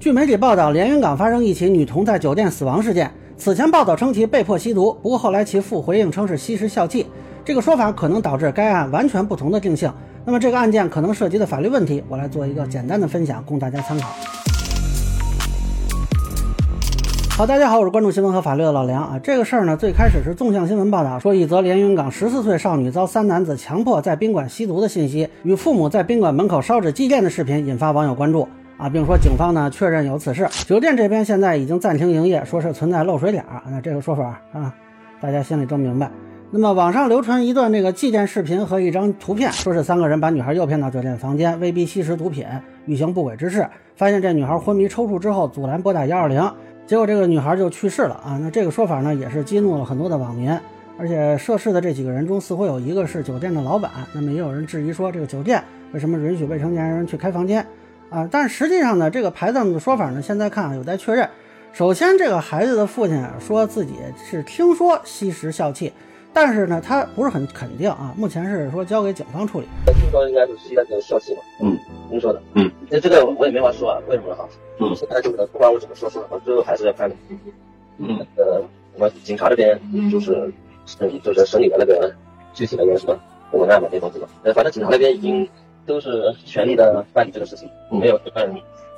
据媒体报道，连云港发生一起女童在酒店死亡事件。此前报道称其被迫吸毒，不过后来其父回应称是吸食笑气。这个说法可能导致该案完全不同的定性。那么这个案件可能涉及的法律问题，我来做一个简单的分享，供大家参考。好，大家好，我是关注新闻和法律的老梁啊。这个事儿呢，最开始是纵向新闻报道说，一则连云港十四岁少女遭三男子强迫在宾馆吸毒的信息，与父母在宾馆门口烧纸祭奠的视频引发网友关注啊，并说警方呢确认有此事，酒店这边现在已经暂停营业，说是存在漏水点儿。那这个说法啊，大家心里都明白。那么网上流传一段这个祭奠视频和一张图片，说是三个人把女孩诱骗到酒店房间，威逼吸食毒品，欲行不轨之事。发现这女孩昏迷抽搐之后，阻拦拨打幺二零。结果这个女孩就去世了啊！那这个说法呢，也是激怒了很多的网民。而且涉事的这几个人中，似乎有一个是酒店的老板。那么也有人质疑说，这个酒店为什么允许未成年人去开房间啊？但实际上呢，这个牌子的说法呢，现在看有待确认。首先，这个孩子的父亲说自己是听说吸食笑气，但是呢，他不是很肯定啊。目前是说交给警方处理。听说应该是吸那个笑气嘛？嗯，您说的。嗯，那这个我也没法说啊，为什么哈？嗯，现在这个不管我怎么说说，最后还是要看，嗯，呃，我们警察这边就是审理，就是审理的那个具体的那个什么文案嘛，那东西嘛。呃，反正警察那边已经都是全力的办理这个事情，没有办什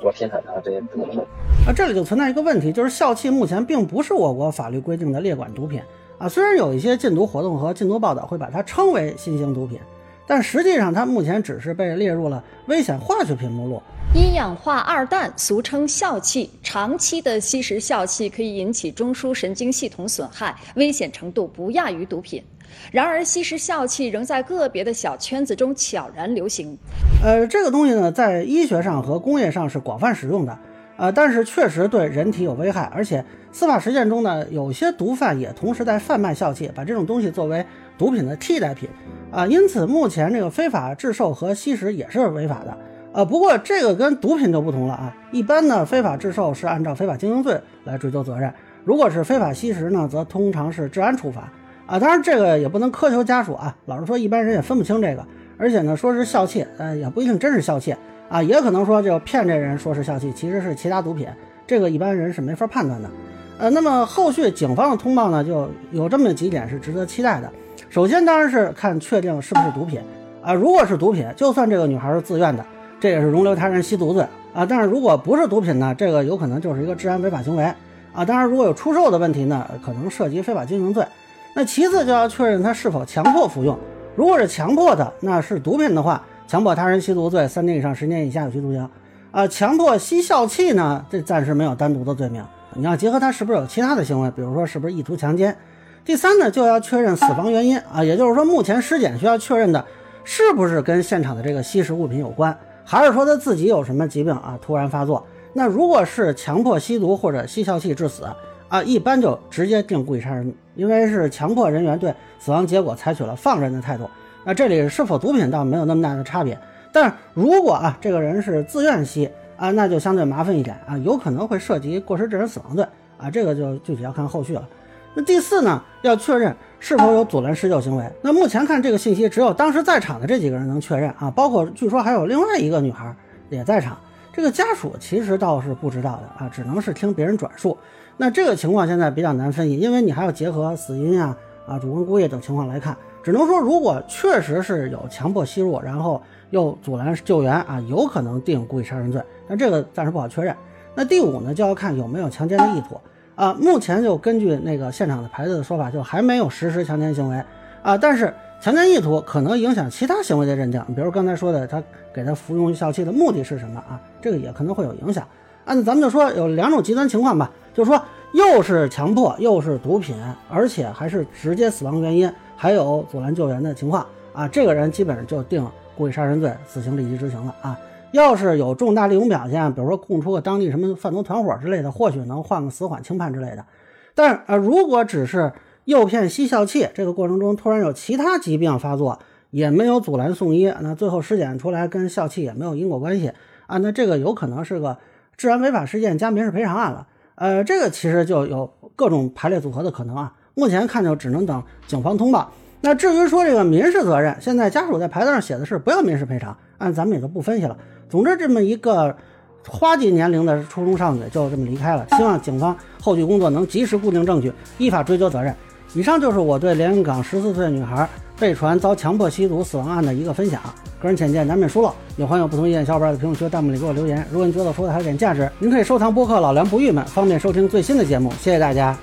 么偏袒啊这些等等的。啊，这里就存在一个问题，就是校气目前并不是我国法律规定的列管毒品啊。虽然有一些禁毒活动和禁毒报道会把它称为新型毒品，但实际上它目前只是被列入了危险化学品目录。一氧化二氮，俗称笑气，长期的吸食笑气可以引起中枢神经系统损害，危险程度不亚于毒品。然而，吸食笑气仍在个别的小圈子中悄然流行。呃，这个东西呢，在医学上和工业上是广泛使用的，呃，但是确实对人体有危害。而且，司法实践中呢，有些毒贩也同时在贩卖笑气，把这种东西作为毒品的替代品。啊，因此目前这个非法制售和吸食也是违法的。呃，不过这个跟毒品就不同了啊。一般呢，非法制售是按照非法经营罪来追究责任；如果是非法吸食呢，则通常是治安处罚。啊，当然这个也不能苛求家属啊。老实说，一般人也分不清这个。而且呢，说是笑气，呃，也不一定真是笑气啊，也可能说就骗这人说是笑气，其实是其他毒品。这个一般人是没法判断的。呃，那么后续警方的通报呢，就有这么几点是值得期待的。首先当然是看确定是不是毒品啊。如果是毒品，就算这个女孩是自愿的。这也是容留他人吸毒罪啊，但是如果不是毒品呢，这个有可能就是一个治安违法行为啊。当然，如果有出售的问题呢，可能涉及非法经营罪。那其次就要确认他是否强迫服用，如果是强迫的，那是毒品的话，强迫他人吸毒罪，三年以上十年以下有期徒刑啊。强迫吸笑气呢，这暂时没有单独的罪名，你要结合他是不是有其他的行为，比如说是不是意图强奸。第三呢，就要确认死亡原因啊，也就是说，目前尸检需要确认的是不是跟现场的这个吸食物品有关。还是说他自己有什么疾病啊？突然发作？那如果是强迫吸毒或者吸笑气致死啊，一般就直接定故意杀人，因为是强迫人员对死亡结果采取了放任的态度。那这里是否毒品倒没有那么大的差别。但如果啊这个人是自愿吸啊，那就相对麻烦一点啊，有可能会涉及过失致人死亡罪啊，这个就具体要看后续了。那第四呢，要确认是否有阻拦施救行为。那目前看这个信息，只有当时在场的这几个人能确认啊，包括据说还有另外一个女孩也在场。这个家属其实倒是不知道的啊，只能是听别人转述。那这个情况现在比较难分析，因为你还要结合死因呀、啊主观故意等情况来看。只能说，如果确实是有强迫吸入，然后又阻拦救援啊，有可能定故意杀人罪。但这个暂时不好确认。那第五呢，就要看有没有强奸的意图。啊，目前就根据那个现场的牌子的说法，就还没有实施强奸行为啊。但是强奸意图可能影响其他行为的认定，比如刚才说的，他给他服用笑气的目的是什么啊？这个也可能会有影响。啊，那咱们就说有两种极端情况吧，就是说又是强迫，又是毒品，而且还是直接死亡原因，还有阻拦救援的情况啊，这个人基本上就定故意杀人罪，死刑立即执行了啊。要是有重大利用表现，比如说供出个当地什么贩毒团伙之类的，或许能换个死缓轻判之类的。但呃，如果只是诱骗吸笑气，这个过程中突然有其他疾病发作，也没有阻拦送医，那最后尸检出来跟笑气也没有因果关系啊，那这个有可能是个治安违法事件加民事赔偿案了。呃，这个其实就有各种排列组合的可能啊。目前看就只能等警方通报。那至于说这个民事责任，现在家属在牌子上写的是不要民事赔偿，按咱们也就不分析了。总之，这么一个花季年龄的初中少女就这么离开了。希望警方后续工作能及时固定证据，依法追究责任。以上就是我对连云港十四岁女孩被传遭强迫吸毒死亡案的一个分享。个人浅见难免疏漏，有朋友不同意见小伙伴在评论区、弹幕里给我留言。如果您觉得说的还有点价值，您可以收藏播客《老梁不郁闷》，方便收听最新的节目。谢谢大家。